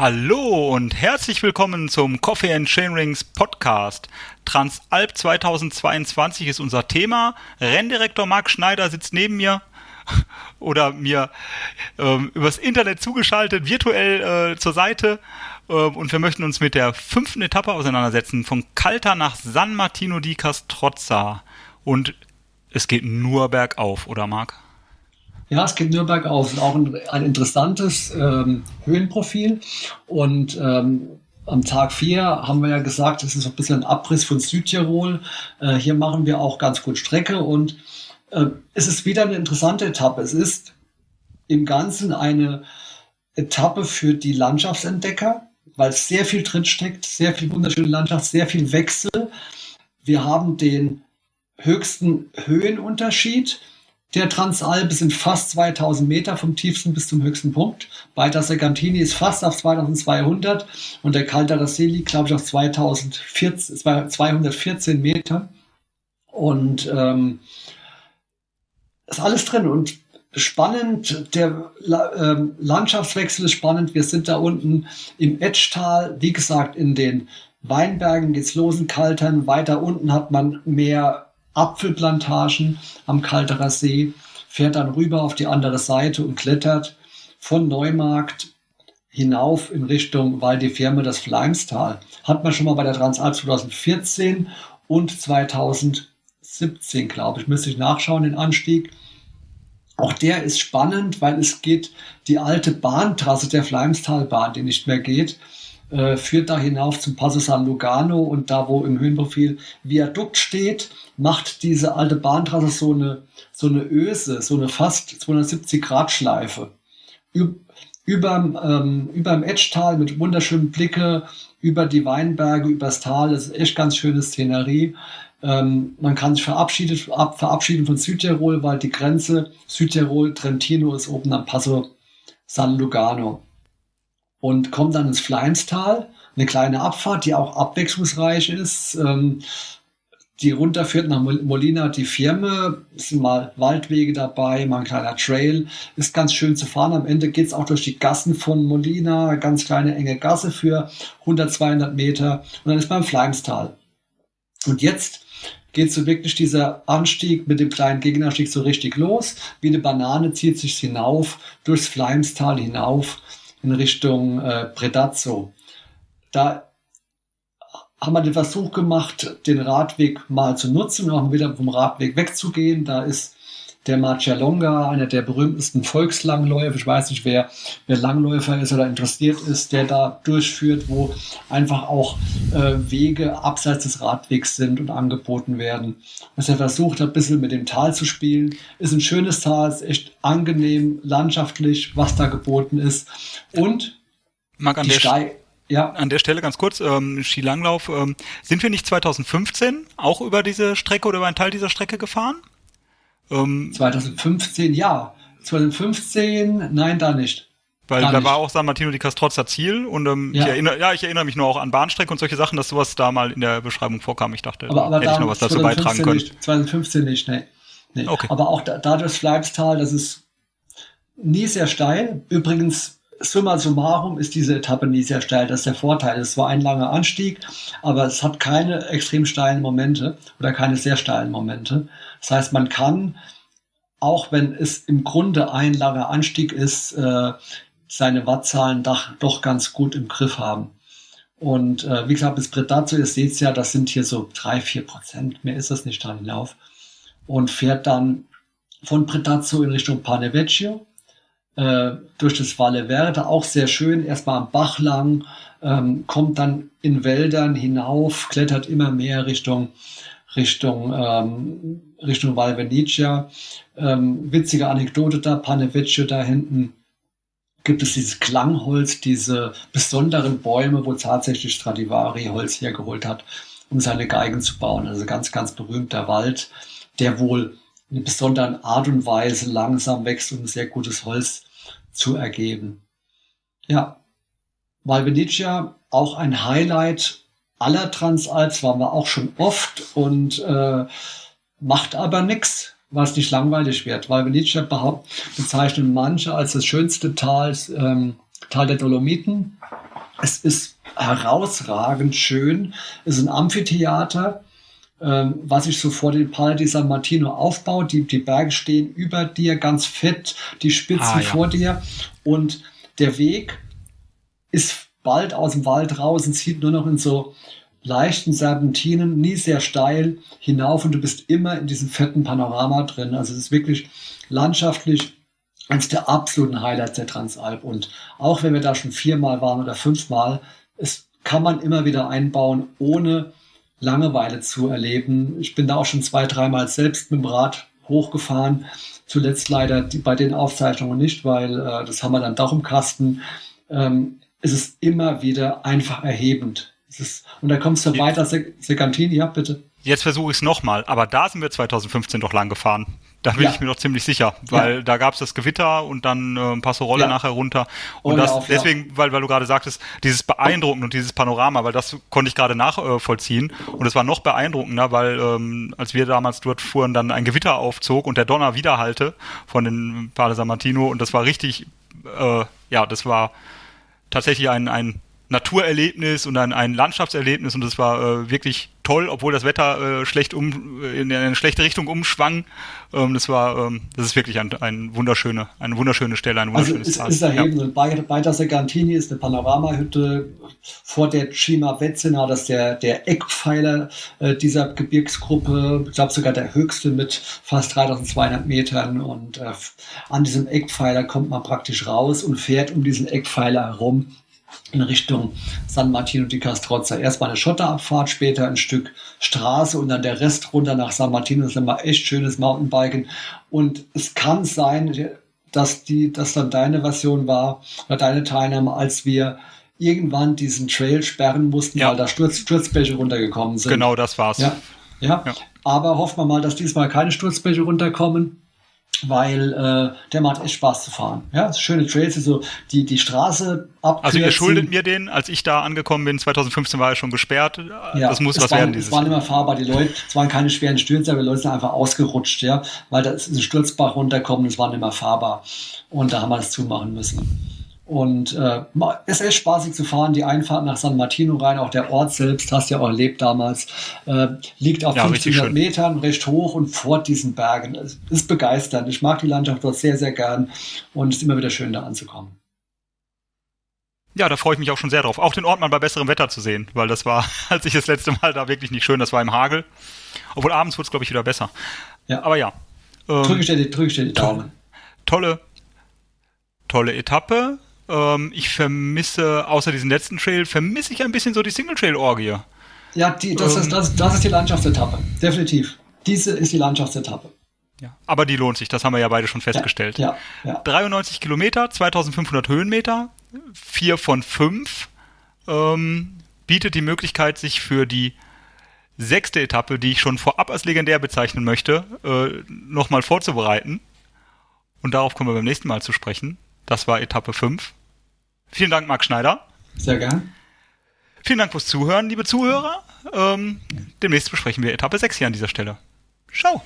Hallo und herzlich willkommen zum Coffee and Chainrings Podcast. Transalp 2022 ist unser Thema. Renndirektor Marc Schneider sitzt neben mir oder mir ähm, übers Internet zugeschaltet, virtuell äh, zur Seite. Ähm, und wir möchten uns mit der fünften Etappe auseinandersetzen, von Calta nach San Martino di Castrozza. Und es geht nur bergauf, oder Marc? Ja, es geht nur bergauf. Auch ein, ein interessantes ähm, Höhenprofil. Und ähm, am Tag 4 haben wir ja gesagt, es ist ein bisschen ein Abriss von Südtirol. Äh, hier machen wir auch ganz gut Strecke und äh, es ist wieder eine interessante Etappe. Es ist im Ganzen eine Etappe für die Landschaftsentdecker, weil sehr viel drin steckt, sehr viel wunderschöne Landschaft, sehr viel Wechsel. Wir haben den höchsten Höhenunterschied der Transalp sind fast 2000 Meter vom tiefsten bis zum höchsten Punkt. Beider Segantini ist fast auf 2200 und der Calderasee liegt, glaube ich, auf 2014, 214 Meter. Und ähm, ist alles drin und spannend. Der ähm, Landschaftswechsel ist spannend. Wir sind da unten im Etschtal, wie gesagt, in den Weinbergen geht's los in Kaltern. Weiter unten hat man mehr Apfelplantagen am Kalterer See, fährt dann rüber auf die andere Seite und klettert von Neumarkt hinauf in Richtung Val di Fiemme, das Fleimstal. Hat man schon mal bei der Transalp 2014 und 2017, glaube ich, müsste ich nachschauen, den Anstieg. Auch der ist spannend, weil es geht die alte Bahntrasse der Fleimstalbahn, die nicht mehr geht, äh, führt da hinauf zum Passo San Lugano und da, wo im Höhenprofil Viadukt steht, macht diese alte Bahntrasse so eine, so eine Öse, so eine fast 270 Grad Schleife. Üb überm, ähm, überm Etschtal mit wunderschönen Blicke über die Weinberge, übers Tal. Das ist echt ganz schöne Szenerie. Ähm, man kann sich verabschieden, ab, verabschieden von Südtirol, weil die Grenze Südtirol-Trentino ist oben am Passo San Lugano und kommt dann ins Fleinstal, eine kleine Abfahrt, die auch abwechslungsreich ist, ähm, die runterführt nach Molina die Firme, es sind mal Waldwege dabei, mal ein kleiner Trail, ist ganz schön zu fahren. Am Ende geht's auch durch die Gassen von Molina, ganz kleine enge Gasse für 100, 200 Meter und dann ist man im Fleinstal. Und jetzt geht so wirklich dieser Anstieg mit dem kleinen Gegenanstieg so richtig los. Wie eine Banane zieht sich hinauf, durchs Fleimstal hinauf in Richtung äh, Predazzo. Da haben wir den Versuch gemacht, den Radweg mal zu nutzen, auch wieder vom Radweg wegzugehen. Da ist der Marcialonga, einer der berühmtesten Volkslangläufer. Ich weiß nicht, wer, wer Langläufer ist oder interessiert ist, der da durchführt, wo einfach auch äh, Wege abseits des Radwegs sind und angeboten werden. Was er versucht hat, ein bisschen mit dem Tal zu spielen. Ist ein schönes Tal, ist echt angenehm, landschaftlich, was da geboten ist. Und Mag an die Steig ja. An der Stelle ganz kurz, ähm, Skilanglauf, ähm, sind wir nicht 2015 auch über diese Strecke oder über einen Teil dieser Strecke gefahren? Ähm, 2015, ja. 2015, nein, da nicht. Weil Gar da nicht. war auch San Martino di Castrozza Ziel und ähm, ja. Ich, erinnere, ja, ich erinnere mich nur auch an Bahnstrecke und solche Sachen, dass sowas da mal in der Beschreibung vorkam. Ich dachte, aber, aber hätte ich noch was dazu beitragen können. Nicht, 2015 nicht, nee. nee. Okay. Aber auch da, da durchs Fleibstal, das ist nie sehr steil. Übrigens summa summarum ist diese Etappe nie sehr steil. Das ist der Vorteil. Es war ein langer Anstieg, aber es hat keine extrem steilen Momente oder keine sehr steilen Momente. Das heißt, man kann, auch wenn es im Grunde ein langer Anstieg ist, äh, seine Wattzahlen doch, ganz gut im Griff haben. Und äh, wie gesagt, bis Predazzo, ihr seht ja, das sind hier so drei, vier Prozent, mehr ist das nicht dran hinauf. Und fährt dann von Predazzo in Richtung Panevecchio äh, durch das Valle Verde, auch sehr schön, erstmal am Bach lang, ähm, kommt dann in Wäldern hinauf, klettert immer mehr Richtung Richtung ähm, Richtung Val Venetia. Ähm, witzige Anekdote da, Panevecchio da hinten gibt es dieses Klangholz, diese besonderen Bäume, wo tatsächlich Stradivari Holz hergeholt hat, um seine Geigen zu bauen. Also ganz, ganz berühmter Wald, der wohl einer besonderen Art und Weise langsam wächst, um sehr gutes Holz zu ergeben. Ja, Valvenicia auch ein Highlight aller Transalps, waren wir auch schon oft und äh, macht aber nichts, was nicht langweilig wird. Valvenicia bezeichnen manche als das schönste Tal, ähm, Tal der Dolomiten. Es ist herausragend schön. Es ist ein Amphitheater, was sich so vor dem Pal di San Martino aufbaut. Die, die Berge stehen über dir, ganz fett, die Spitzen ah, ja. vor dir. Und der Weg ist bald aus dem Wald raus und zieht nur noch in so leichten Serpentinen, nie sehr steil hinauf und du bist immer in diesem fetten Panorama drin. Also es ist wirklich landschaftlich eines der absoluten Highlights der Transalp. Und auch wenn wir da schon viermal waren oder fünfmal, es kann man immer wieder einbauen, ohne Langeweile zu erleben. Ich bin da auch schon zwei, dreimal selbst mit dem Rad hochgefahren. Zuletzt leider die, bei den Aufzeichnungen nicht, weil äh, das haben wir dann doch im Kasten. Ähm, es ist immer wieder einfach erhebend. Ist, und da kommst du weiter, Segantini, ja, bitte. Jetzt versuche ich es nochmal, aber da sind wir 2015 doch lang gefahren. Da bin ja. ich mir doch ziemlich sicher, weil ja. da gab es das Gewitter und dann äh, ein Passorolle ja. nachher runter. Und Ohne das auf, deswegen, weil, weil du gerade sagtest, dieses beeindruckend und dieses Panorama, weil das konnte ich gerade nachvollziehen. Äh, und es war noch beeindruckender, weil ähm, als wir damals dort fuhren, dann ein Gewitter aufzog und der Donner widerhallte von den Pale San Martino und das war richtig, äh, ja, das war tatsächlich ein, ein Naturerlebnis und ein, ein Landschaftserlebnis und das war äh, wirklich toll, obwohl das Wetter äh, schlecht um in eine schlechte Richtung umschwang. Ähm, das war, ähm, das ist wirklich ein, ein wunderschöne, eine wunderschöne Stelle, ein also wunderschönes also es, ist erhebend. Ja. Bei, bei der Segantini ist eine Panoramahütte vor der Cima Vezzina, das ist der, der Eckpfeiler äh, dieser Gebirgsgruppe, ich glaube sogar der höchste mit fast 3200 Metern und äh, an diesem Eckpfeiler kommt man praktisch raus und fährt um diesen Eckpfeiler herum in Richtung San Martino di Castrozza. Erstmal eine Schotterabfahrt, später ein Stück Straße und dann der Rest runter nach San Martino. Das ist immer echt schönes Mountainbiken. Und es kann sein, dass die, dass dann deine Version war oder deine Teilnahme, als wir irgendwann diesen Trail sperren mussten, ja. weil da Sturz, Sturzbäche runtergekommen sind. Genau, das war's. Ja, ja. ja. Aber hoffen wir mal, dass diesmal keine Sturzbäche runterkommen weil äh, der macht echt Spaß zu fahren. Ja, schöne Trails, also die, die Straße ab. Also ihr schuldet mir den, als ich da angekommen bin, 2015 war er schon gesperrt. Ja, das muss was waren, werden dieses Es waren immer fahrbar, die Leute, es waren keine schweren Stürze, aber die Leute sind einfach ausgerutscht, ja, weil da ist ein Sturzbach runterkommen, es waren immer fahrbar. Und da haben wir das zumachen müssen. Und äh, es ist echt spaßig zu fahren, die Einfahrt nach San Martino rein, auch der Ort selbst, hast du ja auch erlebt damals, äh, liegt auf ja, 1500 Metern, recht hoch und vor diesen Bergen. Es ist begeisternd. Ich mag die Landschaft dort sehr, sehr gern und es ist immer wieder schön, da anzukommen. Ja, da freue ich mich auch schon sehr drauf. Auch den Ort mal bei besserem Wetter zu sehen, weil das war, als ich das letzte Mal da wirklich nicht schön, das war im Hagel. Obwohl abends wird es, glaube ich, wieder besser. Ja. Aber ja. Ähm, drücke ich dir die Daumen. Tolle, tolle Etappe ähm, ich vermisse, außer diesen letzten Trail, vermisse ich ein bisschen so die Single-Trail-Orgie. Ja, die, das, ähm, ist, das, das ist die Landschaftsetappe. Definitiv. Diese ist die Landschaftsetappe. Ja, aber die lohnt sich, das haben wir ja beide schon festgestellt. Ja, ja, ja. 93 Kilometer, 2500 Höhenmeter, 4 von 5, ähm, bietet die Möglichkeit, sich für die sechste Etappe, die ich schon vorab als legendär bezeichnen möchte, äh, nochmal vorzubereiten. Und darauf kommen wir beim nächsten Mal zu sprechen. Das war Etappe 5. Vielen Dank, Marc Schneider. Sehr gern. Vielen Dank fürs Zuhören, liebe Zuhörer. Ähm, demnächst besprechen wir Etappe 6 hier an dieser Stelle. Ciao.